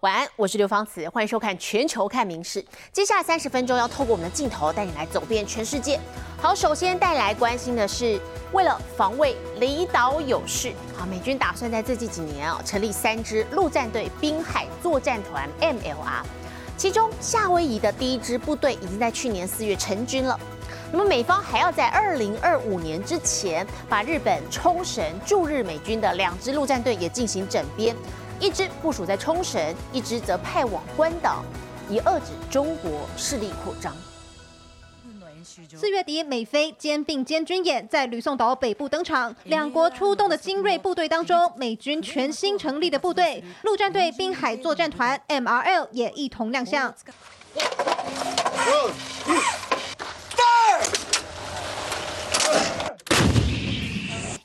晚安，我是刘芳慈，欢迎收看《全球看名事》。接下来三十分钟要透过我们的镜头带你来走遍全世界。好，首先带来关心的是，为了防卫离岛有事，好，美军打算在这几年啊成立三支陆战队滨海作战团 （MLR），其中夏威夷的第一支部队已经在去年四月成军了。那么美方还要在二零二五年之前，把日本冲绳驻日美军的两支陆战队也进行整编。一支部署在冲绳，一支则派往关岛，以遏制中国势力扩张。四月底，美菲肩并肩军演在吕宋岛北部登场，两国出动的精锐部队当中，美军全新成立的部队陆战队滨海作战团 （MRL） 也一同亮相。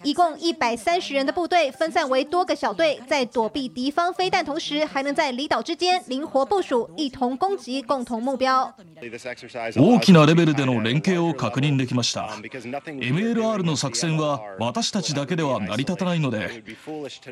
一共一百三十人的部队分散为多个小队，在躲避敌方飞弹同时，还能在离岛之间灵活部署，一同攻击共同目标。大きなレベルでの連携を確認できました。MLR の作戦は私たちだけでは成り立たないので、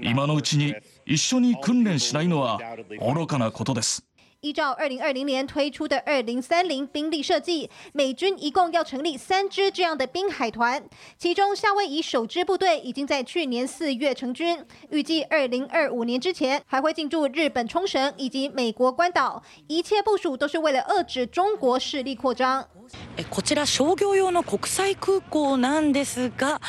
今のうちに一緒に訓練しないのは愚かなことです。依照二零二零年推出的二零三零兵力设计，美军一共要成立三支这样的滨海团，其中夏威夷首支部队已经在去年四月成军，预计二零二五年之前还会进驻日本冲绳以及美国关岛，一切部署都是为了遏制中国势力扩张。こちら商業用の国際空港なんですが。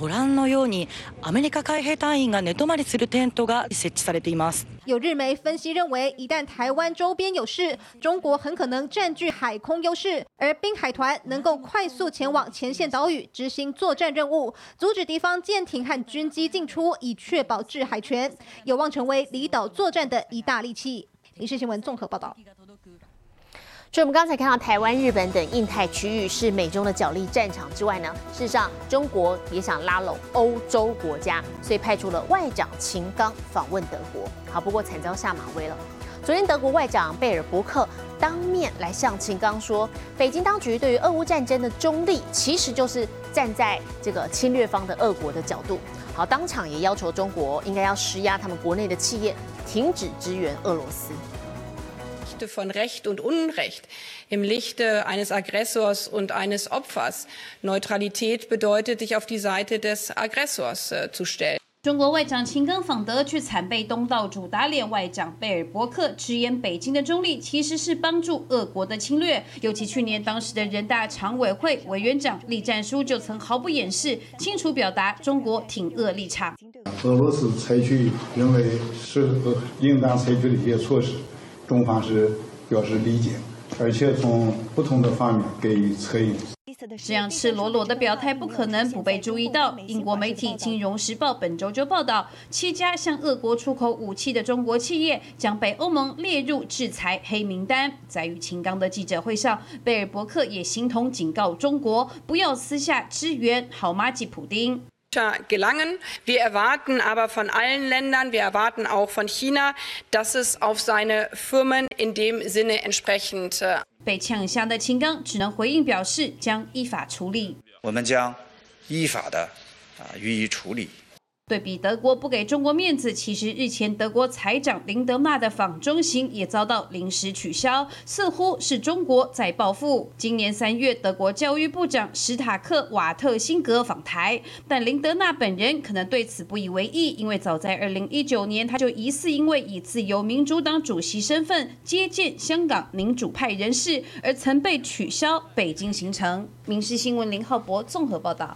ご覧のようにアメリカ海兵隊員が寝泊まりするテントが設置されています。有日媒分析认为，一旦台湾周边有事，中国很可能占据海空优势，而滨海团能够快速前往前线岛屿执行作战任务，阻止敌方舰艇和军机进出，以确保制海权，有望成为离岛作战的一大利器。影视新闻综合报道。 所以，我们刚才看到台湾、日本等印太区域是美中的角力战场之外呢，事实上，中国也想拉拢欧洲国家，所以派出了外长秦刚访问德国。好，不过惨遭下马威了。昨天，德国外长贝尔伯克当面来向秦刚说，北京当局对于俄乌战争的中立，其实就是站在这个侵略方的俄国的角度。好，当场也要求中国应该要施压他们国内的企业，停止支援俄罗斯。Von Recht und Unrecht, im Lichte eines Aggressors und eines Opfers. Neutralität bedeutet, sich auf die Seite des Aggressors zu stellen. 中国外长秦刚访德，却惨被东道主打脸。外长贝尔伯克直言，北京的中立其实是帮助俄国的侵略。尤其去年当时的人大常委会委员长栗战书就曾毫不掩饰，清楚表达中国挺俄立场。俄罗斯采取认为是应当采取的一些措施。中方是表示理解，而且从不同的方面给予策应。这样赤裸裸的表态不可能不被注意到。英国媒体《金融时报》本周就报道，七家向俄国出口武器的中国企业将被欧盟列入制裁黑名单。在与秦刚的记者会上，贝尔伯克也形同警告中国，不要私下支援好妈吉普丁。Gelangen. Wir erwarten aber von allen Ländern, wir erwarten auch von China, dass es auf seine Firmen in dem Sinne entsprechend. 被抢对比德国不给中国面子，其实日前德国财长林德纳的访中行也遭到临时取消，似乎是中国在报复。今年三月，德国教育部长史塔克瓦特辛格访台，但林德纳本人可能对此不以为意，因为早在二零一九年，他就疑似因为以自由民主党主席身份接见香港民主派人士，而曾被取消北京行程。民事新闻林浩博综合报道。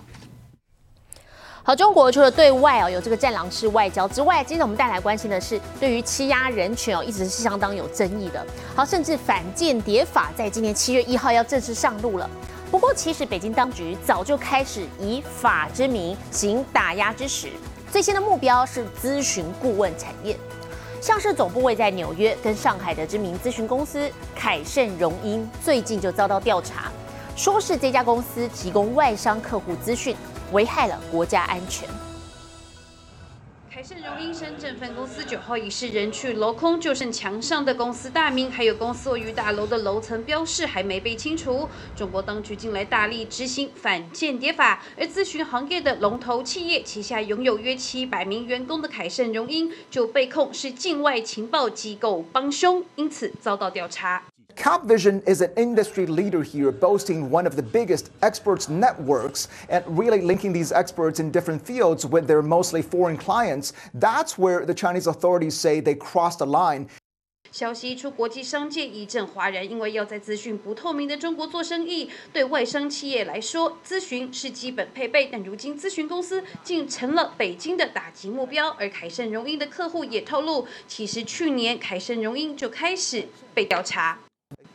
好，中国除了对外哦有这个战狼式外交之外，今天我们带来关心的是对于欺压人权哦一直是相当有争议的。好，甚至反间谍法在今年七月一号要正式上路了。不过，其实北京当局早就开始以法之名行打压之实。最新的目标是咨询顾问产业，像是总部位在纽约跟上海的知名咨询公司凯盛荣英，最近就遭到调查，说是这家公司提供外商客户资讯。危害了国家安全。凯盛荣英深圳分公司九号已是人去楼空，就剩墙上的公司大名，还有公司位于大楼的楼层标示还没被清除。中国当局近来大力执行反间谍法，而咨询行业的龙头企业旗下拥有约七百名员工的凯盛荣英就被控是境外情报机构帮凶，因此遭到调查。CapVision is an industry leader here, boasting one of the biggest experts networks and really linking these experts in different fields with their mostly foreign clients. That's where the Chinese authorities say they crossed the line. 消息一出，国际商界一阵哗然，因为要在资讯不透明的中国做生意，对外商企业来说，咨询是基本配备。但如今，咨询公司竟成了北京的打击目标。而凯盛荣英的客户也透露，其实去年凯盛荣英就开始被调查。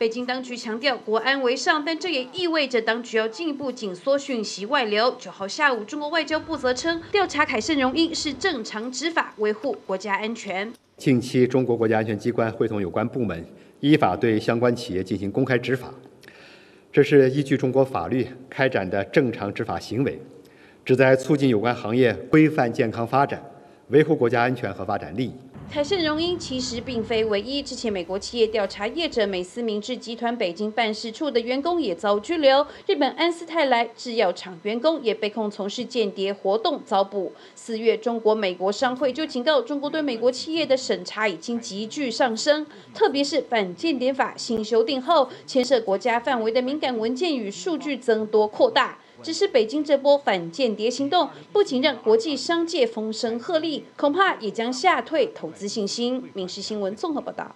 北京当局强调国安为上，但这也意味着当局要进一步紧缩讯息外流。九号下午，中国外交部则称，调查凯盛荣英是正常执法，维护国家安全。近期，中国国家安全机关会同有关部门，依法对相关企业进行公开执法，这是依据中国法律开展的正常执法行为，旨在促进有关行业规范健康发展，维护国家安全和发展利益。凯盛荣英其实并非唯一，之前美国企业调查业者美思明治集团北京办事处的员工也遭拘留，日本安斯泰来制药厂员工也被控从事间谍活动遭捕。四月，中国美国商会就警告中国对美国企业的审查已经急剧上升，特别是反间谍法新修订后，牵涉国家范围的敏感文件与数据增多扩大。只是北京这波反间谍行动，不仅让国际商界风声鹤唳，恐怕也将吓退投资信心。民事新闻综合报道。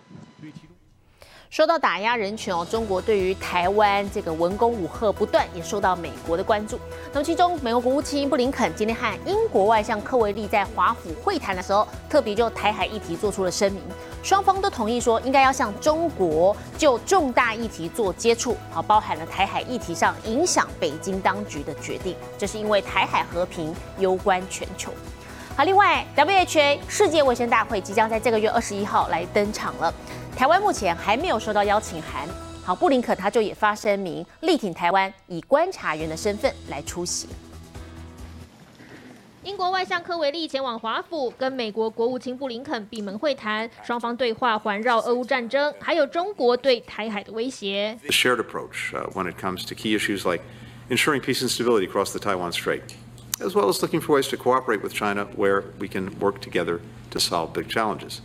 说到打压人权哦，中国对于台湾这个文攻武赫不断，也受到美国的关注。那么其中，美国国务卿布林肯今天和英国外相科维利在华府会谈的时候，特别就台海议题做出了声明。双方都同意说，应该要向中国就重大议题做接触，好，包含了台海议题上影响北京当局的决定，这是因为台海和平攸关全球。好，另外，WHO 世界卫生大会即将在这个月二十一号来登场了，台湾目前还没有收到邀请函。好，布林肯他就也发声明，力挺台湾以观察员的身份来出席。英国外相科维利前往华府，跟美国国务卿布林肯闭门会谈，双方对话环绕俄乌战争，还有中国对台海的威胁。The shared approach when it comes to key issues like ensuring peace and stability across the Taiwan Strait, as well as looking for ways to cooperate with China where we can work together to solve big challenges.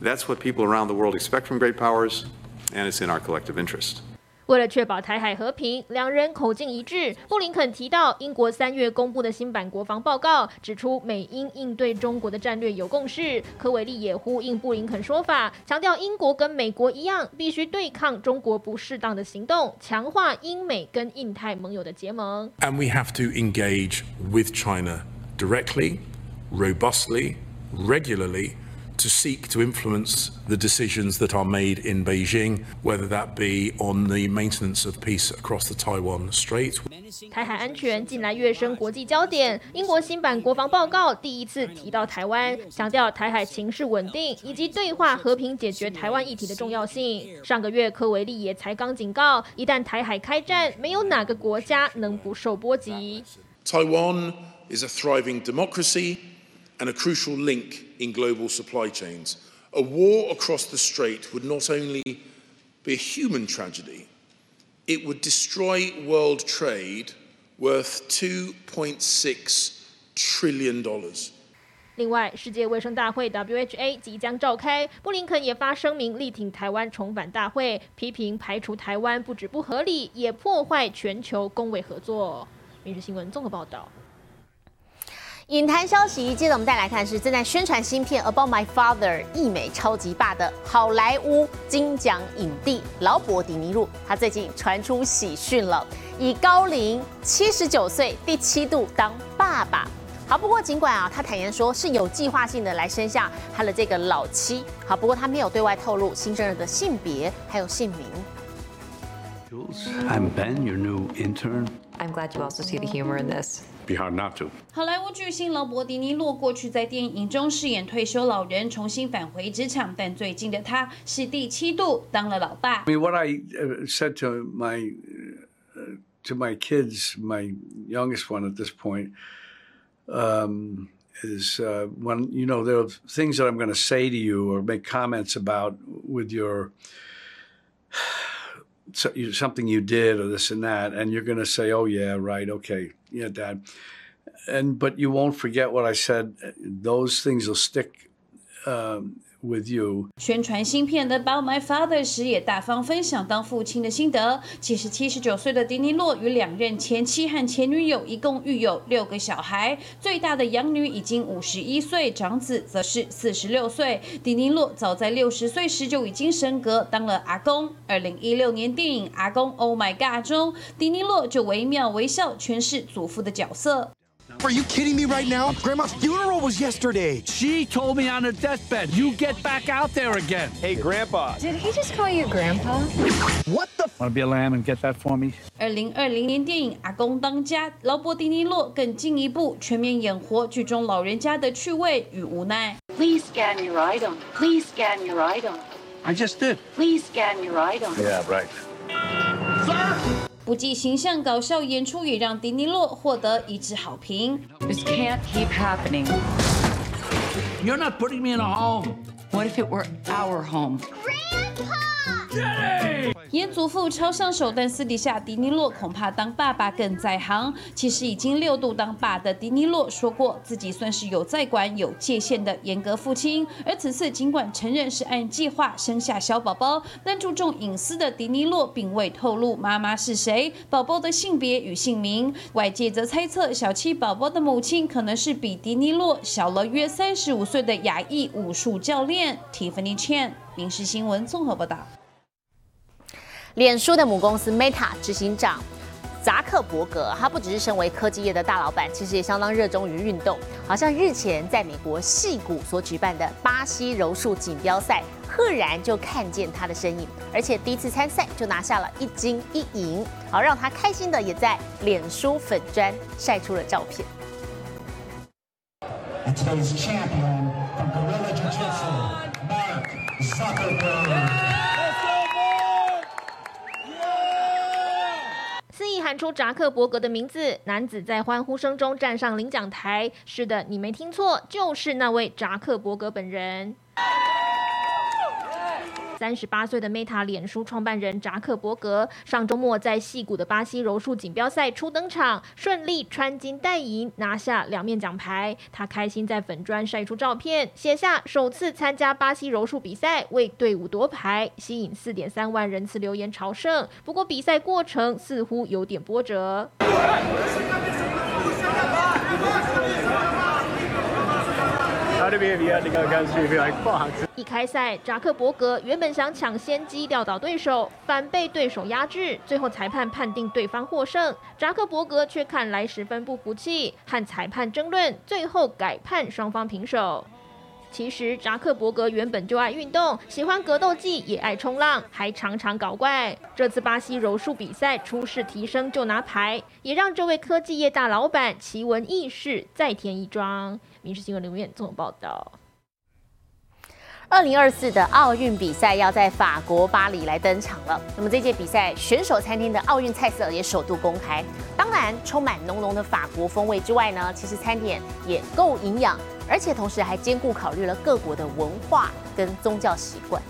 That's what people around the world expect from great powers, and it's in our collective interest. 为了确保台海和平，两人口径一致。布林肯提到，英国三月公布的新版国防报告指出，美英应对中国的战略有共识。科维利也呼应布林肯说法，强调英国跟美国一样，必须对抗中国不适当的行动，强化英美跟印太盟友的结盟。And we have to engage with China directly, robustly, regularly. To seek to influence the decisions that are made in Beijing, whether that be on the maintenance of peace across the Taiwan Strait. 台海安全近来跃升国际焦点。英国新版国防报告第一次提到台湾，强调台海情势稳定以及对话和平解决台湾议题的重要性。上个月，科维利也才刚警告，一旦台海开战，没有哪个国家能不受波及。Taiwan is a thriving democracy and a crucial link in global supply chains. A war across the strait would not only be a human tragedy, it would destroy world trade worth $2.6 trillion. 另外，世界卫生大会 （WHA） 即将召开，布林肯也发声明力挺台湾重返大会，批评排除台湾不止不合理，也破坏全球公卫合作。民事新闻综合报道。 影坛消息，接着我们再来看是正在宣传新片《About My Father》一美超级霸的好莱坞金奖影帝劳勃·迪尼路，他最近传出喜讯了，以高龄七十九岁第七度当爸爸。好，不过尽管啊，他坦言说是有计划性的来生下他的这个老妻。好，不过他没有对外透露新生儿的性别还有姓名。I'm Ben, your new intern. I'm glad you also see the humor in this. Be hard not to. 好莱坞巨星劳勃·迪尼洛过去在电影中饰演退休老人，重新返回职场，但最近的他是第七度当了老爸。I mean, what I said to my to my kids, my youngest one at this point, um, is uh, when you know there are things that I'm going to say to you or make comments about with your so, something you did or this and that, and you're going to say, "Oh yeah, right, okay, yeah, Dad," and but you won't forget what I said. Those things will stick. Um, with you。宣传新片的《About My Father》时，也大方分享当父亲的心得。其实七十九岁的迪尼洛与两任前妻和前女友一共育有六个小孩，最大的养女已经五十一岁，长子则是四十六岁。迪尼洛早在六十岁时就已经升格当了阿公。二零一六年电影《阿公 Oh My God》中，迪尼洛就惟妙惟肖诠释祖父的角色。Are you kidding me right now? Grandma's funeral was yesterday. She told me on her deathbed, you get back out there again. Hey, Grandpa. Did he just call you Grandpa? What the? Want to be a lamb and get that for me? 二零二零年电影《阿公当家》，劳勃·迪尼洛更进一步全面演活剧中老人家的趣味与无奈。Please scan your item. Please scan your item. I just did. Please scan your item. Yeah, right. Sir. 不计形象搞笑演出也让迪尼洛获得一致好评。This can't keep happening. You're not putting me in a home. What if it were our home? Jenny! 演祖父超上手，但私底下迪尼洛恐怕当爸爸更在行。其实已经六度当爸的迪尼洛说过，自己算是有在管、有界限的严格父亲。而此次尽管承认是按计划生下小宝宝，但注重隐私的迪尼洛并未透露妈妈是谁、宝宝的性别与姓名。外界则猜测，小七宝宝的母亲可能是比迪尼洛小了约三十五岁的亚裔武术教练 Tiffany Chen。民事新闻综合报道。脸书的母公司 Meta 执行长扎克伯格，他不只是身为科技业的大老板，其实也相当热衷于运动。好像日前在美国戏谷所举办的巴西柔术锦标赛，赫然就看见他的身影，而且第一次参赛就拿下了一金一银，好让他开心的也在脸书粉砖晒出了照片。喊出扎克伯格的名字，男子在欢呼声中站上领奖台。是的，你没听错，就是那位扎克伯格本人。三十八岁的 Meta 脸书创办人扎克伯格上周末在戏谷的巴西柔术锦标赛初登场，顺利穿金戴银，拿下两面奖牌。他开心在粉砖晒出照片，写下首次参加巴西柔术比赛，为队伍夺牌，吸引四点三万人次留言朝圣。不过比赛过程似乎有点波折。一开赛，扎克伯格原本想抢先机吊倒对手，反被对手压制，最后裁判判定对方获胜。扎克伯格却看来十分不服气，和裁判争论，最后改判双方平手。其实扎克伯格原本就爱运动，喜欢格斗技，也爱冲浪，还常常搞怪。这次巴西柔术比赛出事提升就拿牌，也让这位科技业大老板奇闻异事再添一桩。《民事新闻》留言做报道。二零二四的奥运比赛要在法国巴黎来登场了。那么这届比赛选手餐厅的奥运菜色也首度公开，当然充满浓浓的法国风味之外呢，其实餐点也够营养。而且同时还兼顾考虑了各国的文化跟宗教习惯。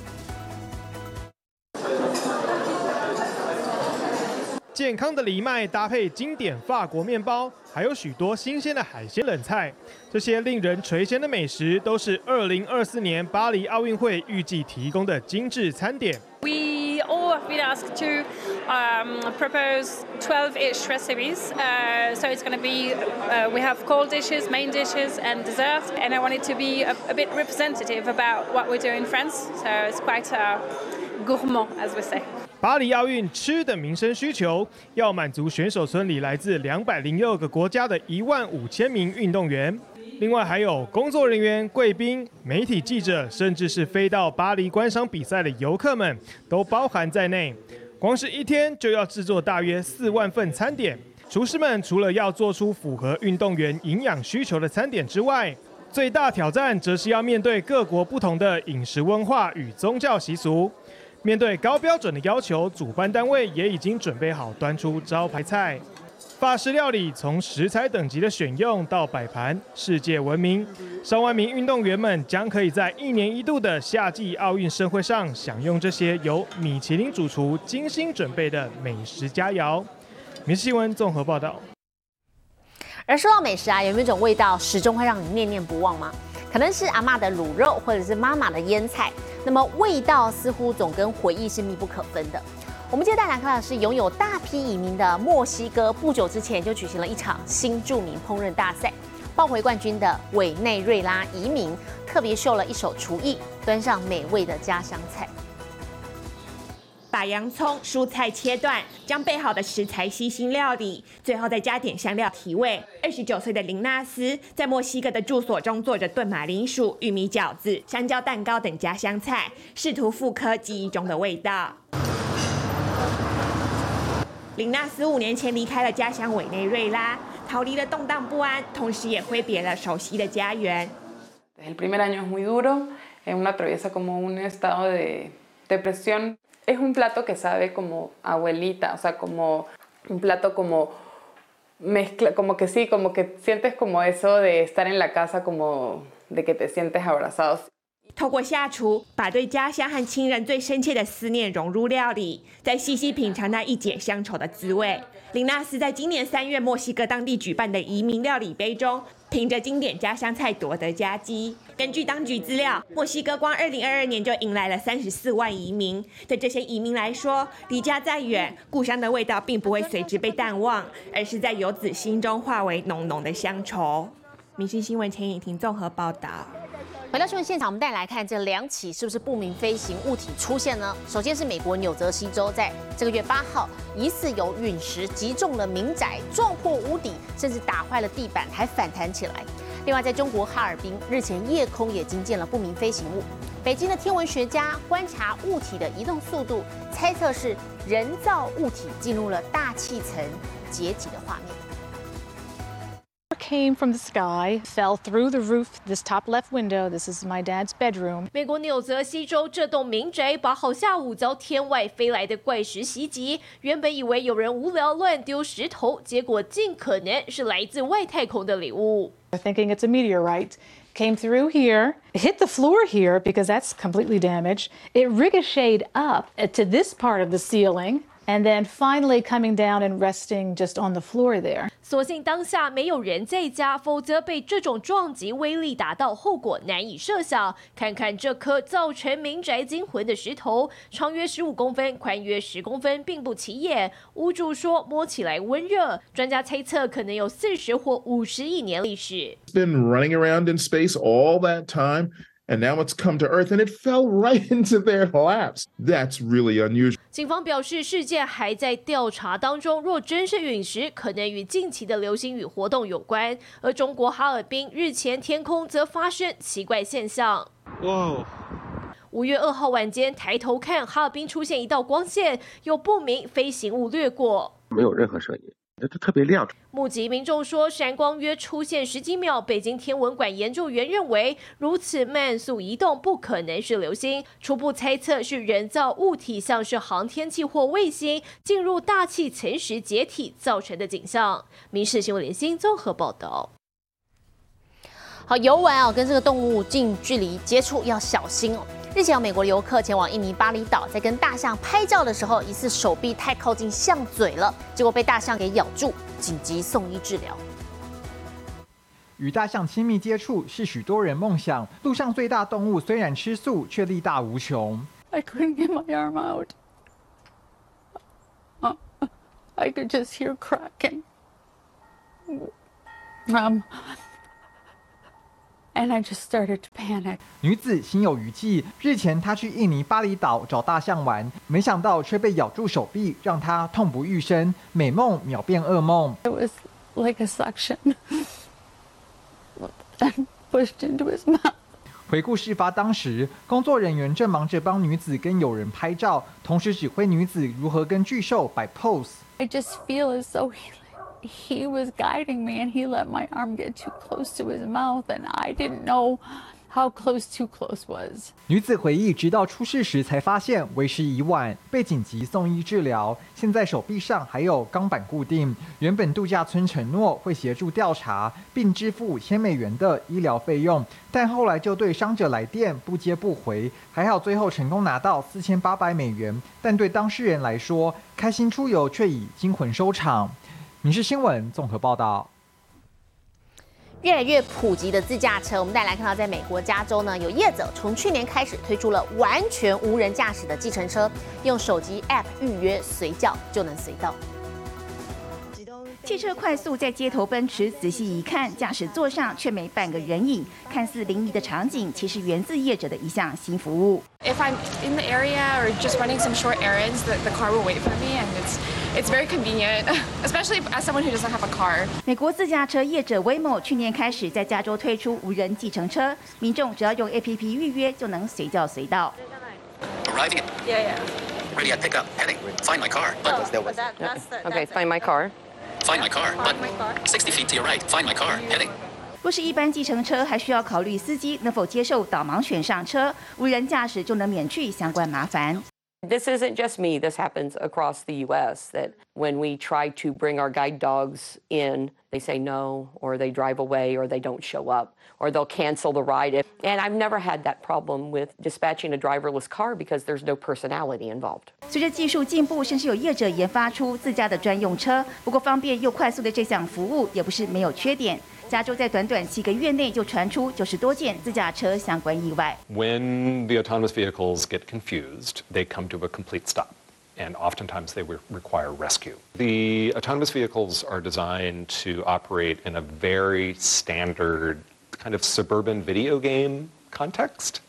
健康的藜麦搭配经典法国面包，还有许多新鲜的海鲜冷菜，这些令人垂涎的美食，都是2024年巴黎奥运会预计提供的精致餐点。We all have been asked to um, propose twelve-ish recipes. Uh, so it's going to be, uh, we have cold dishes, main dishes, and desserts, And I wanted to be a, a bit representative about what we do in France. So it's quite a gourmand, as we say. 巴黎奥运吃的民生需求，要满足选手村里来自两百零六个国家的一万五千名运动员。另外还有工作人员、贵宾、媒体记者，甚至是飞到巴黎观赏比赛的游客们，都包含在内。光是一天就要制作大约四万份餐点。厨师们除了要做出符合运动员营养需求的餐点之外，最大挑战则是要面对各国不同的饮食文化与宗教习俗。面对高标准的要求，主办单位也已经准备好端出招牌菜。法式料理从食材等级的选用到摆盘，世界闻名。上万名运动员们将可以在一年一度的夏季奥运盛会上享用这些由米其林主厨精心准备的美食佳肴。民事新闻综合报道。而说到美食啊，有没有一种味道始终会让你念念不忘吗？可能是阿妈的卤肉，或者是妈妈的腌菜。那么味道似乎总跟回忆是密不可分的。我们今天带来看的是拥有大批移民的墨西哥，不久之前就举行了一场新著名烹饪大赛，抱回冠军的委内瑞拉移民特别秀了一手厨艺，端上美味的家乡菜。把洋葱、蔬菜切断，将备好的食材细心料理，最后再加点香料提味。二十九岁的林纳斯在墨西哥的住所中做着炖马铃薯、玉米饺子、香蕉蛋糕等家乡菜，试图复刻记忆中的味道。林纳斯五年前离开了家乡委内瑞拉，逃离了动荡不安，同时也挥别了熟悉的家园。El primer año es muy duro, Es uno atraviesa como un estado de depresión. es un plato que sabe como abuelita, o sea, como un plato como mezcla, como que sí, como que sientes como eso de estar en la casa, como de que te sientes abrazados. 透过下厨，把对家乡和亲人最深切的思念融入料理，再细细品尝那一解乡愁的滋味。林纳斯在今年三月墨西哥当地举办的移民料理杯中， 凭着经典家乡菜夺得佳绩。根据当局资料，墨西哥光二零二二年就迎来了三十四万移民。对这些移民来说，离家再远，故乡的味道并不会随之被淡忘，而是在游子心中化为浓浓的乡愁。明星新闻前引庭综合报道。回到新闻现场，我们再来看这两起是不是不明飞行物体出现呢？首先是美国纽泽西州，在这个月八号，疑似有陨石击中了民宅，撞破屋顶，甚至打坏了地板，还反弹起来。另外，在中国哈尔滨，日前夜空也惊见了不明飞行物。北京的天文学家观察物体的移动速度，猜测是人造物体进入了大气层解体的画面。came from the sky, fell through the roof, this top left window. This is my dad's bedroom. 美国纽泽西州这栋民宅八号下午遭天外飞来的怪石袭击，原本以为有人无聊乱丢石头，结果尽可能是来自外太空的礼物。Thinking it's a meteorite. Came through here, hit the floor here because that's completely damaged. It ricocheted up to this part of the ceiling And then finally coming down and resting just on the floor there. 所幸当下没有人在家，否则被这种撞击威力打到，后果难以设想。看看这颗造成民宅惊魂的石头，长约十五公分，宽约十公分，并不起眼。屋主说摸起来温热，专家猜测可能有四十或五十亿年历史。Been running around in space all that time. And now it's come to Earth and it fell right into their laps. That's really unusual. 警方表示，事件还在调查当中。若真是陨石，可能与近期的流星雨活动有关。而中国哈尔滨日前天空则发生奇怪现象。哇！五月二号晚间抬头看，哈尔滨出现一道光线，有不明飞行物掠过，没有任何声音。它特别亮。目击民众说，闪光约出现十几秒。北京天文馆研究员认为，如此慢速移动不可能是流星，初步猜测是人造物体，像是航天器或卫星进入大气层时解体造成的景象。民事新闻联新综合报道。好，游玩啊，跟这个动物近距离接触要小心哦。日前有美国游客前往印尼巴厘岛，在跟大象拍照的时候，疑似手臂太靠近象嘴了，结果被大象给咬住，紧急送医治疗。与大象亲密接触是许多人梦想。陆上最大动物虽然吃素，却力大无穷。I couldn't get my arm out. I could just hear cracking. Um. And I just started to panic. 女子心有余悸。日前，她去印尼巴厘岛找大象玩，没想到却被咬住手臂，让她痛不欲生，美梦秒变噩梦。It was like a suction. And pushed into his mouth. 回顾事发当时，工作人员正忙着帮女子跟友人拍照，同时指挥女子如何跟巨兽摆 pose。I just feel as though he he was guiding me and he let my arm get too close to his mouth and I didn't know how close too close was. 女子回忆，直到出事时才发现为时已晚，被紧急送医治疗。现在手臂上还有钢板固定。原本度假村承诺会协助调查，并支付五千美元的医疗费用，但后来就对伤者来电不接不回。还好最后成功拿到四千八百美元，但对当事人来说，开心出游却已惊魂收场。民事新闻综合报道。越来越普及的自驾车，我们再来看到，在美国加州呢，有业者从去年开始推出了完全无人驾驶的计程车，用手机 App 预约，随叫就能随到。汽车快速在街头奔驰，仔细一看，驾驶座上却没半个人影，看似灵异的场景，其实源自业者的一项新服务。If I'm in the area or just running some short errands, the, the car will wait for me, and it's it's very convenient, especially as someone who doesn't have a car. 美国自驾车业者 Waymo 去年开始在加州推出无人计程车，民众只要用 APP 预约就能随叫随到。Arriving. Yeah, yeah. Ready at pickup. Heading. Find my car. Oh, Button. that, that's the, Okay, find my car. Find my car. Car. 60 feet to your right. Find my car. Heading. 若是一般计程车，还需要考虑司机能否接受导盲犬上车，无人驾驶就能免去相关麻烦。This isn't just me. This happens across the U.S. That when we try to bring our guide dogs in, they say no, or they drive away, or they don't show up, or they'll cancel the ride. And I've never had that problem with dispatching a driverless car because there's no personality involved. 随着技术进步，甚至有业者研发出自家的专用车。不过方便又快速的这项服务也不是没有缺点。 加州在短短七个月内就传出九十多件自驾车相关意外。When the autonomous vehicles get confused, they come to a complete stop. And oftentimes they re- require rescue. The autonomous vehicles are designed to operate in a very standard kind of suburban video game context,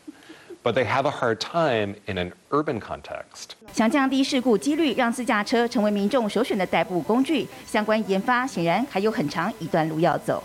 but they have a hard time in an urban context. 想降低事故几率，让自驾车成为民众首选的代步工具，相关研发显然还有很长一段路要走。